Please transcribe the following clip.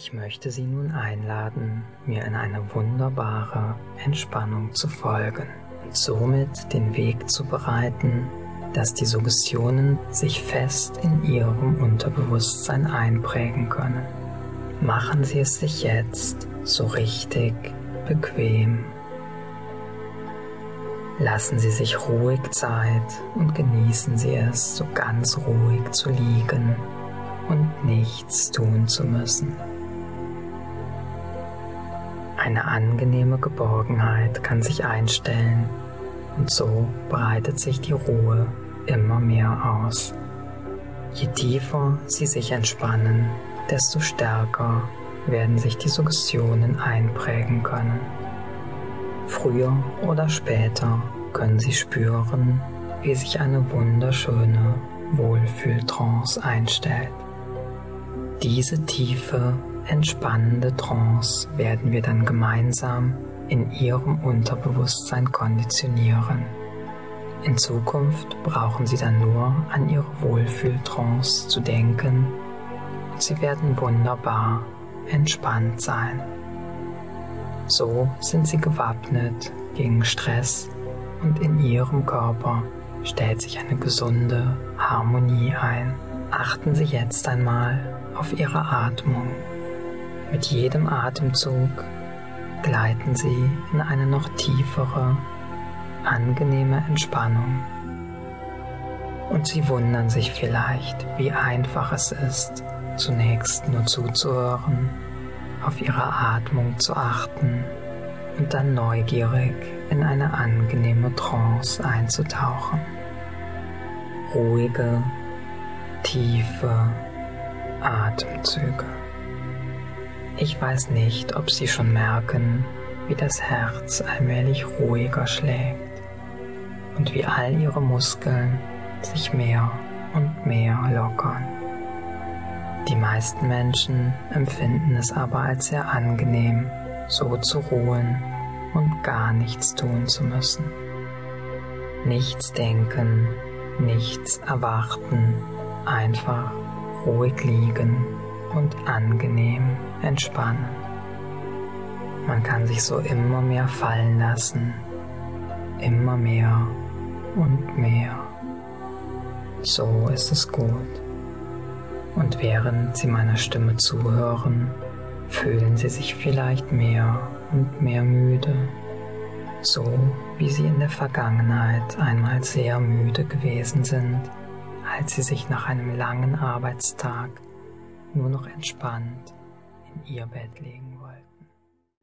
Ich möchte Sie nun einladen, mir in eine wunderbare Entspannung zu folgen und somit den Weg zu bereiten, dass die Suggestionen sich fest in Ihrem Unterbewusstsein einprägen können. Machen Sie es sich jetzt so richtig bequem. Lassen Sie sich ruhig Zeit und genießen Sie es, so ganz ruhig zu liegen und nichts tun zu müssen. Eine angenehme Geborgenheit kann sich einstellen und so breitet sich die Ruhe immer mehr aus. Je tiefer Sie sich entspannen, desto stärker werden sich die Suggestionen einprägen können. Früher oder später können Sie spüren, wie sich eine wunderschöne Wohlfühltrance einstellt. Diese tiefe entspannende Trance werden wir dann gemeinsam in ihrem Unterbewusstsein konditionieren. In Zukunft brauchen Sie dann nur an Ihre Wohlfühltrance zu denken und Sie werden wunderbar entspannt sein. So sind Sie gewappnet gegen Stress und in Ihrem Körper stellt sich eine gesunde Harmonie ein. Achten Sie jetzt einmal auf Ihre Atmung. Mit jedem Atemzug gleiten Sie in eine noch tiefere, angenehme Entspannung. Und Sie wundern sich vielleicht, wie einfach es ist, zunächst nur zuzuhören, auf Ihre Atmung zu achten und dann neugierig in eine angenehme Trance einzutauchen. Ruhige, tiefe Atemzüge. Ich weiß nicht, ob Sie schon merken, wie das Herz allmählich ruhiger schlägt und wie all Ihre Muskeln sich mehr und mehr lockern. Die meisten Menschen empfinden es aber als sehr angenehm, so zu ruhen und gar nichts tun zu müssen. Nichts denken, nichts erwarten, einfach ruhig liegen und angenehm entspannen. Man kann sich so immer mehr fallen lassen, immer mehr und mehr. So ist es gut. Und während Sie meiner Stimme zuhören, fühlen Sie sich vielleicht mehr und mehr müde, so wie Sie in der Vergangenheit einmal sehr müde gewesen sind, als Sie sich nach einem langen Arbeitstag nur noch entspannt in ihr Bett legen wollten.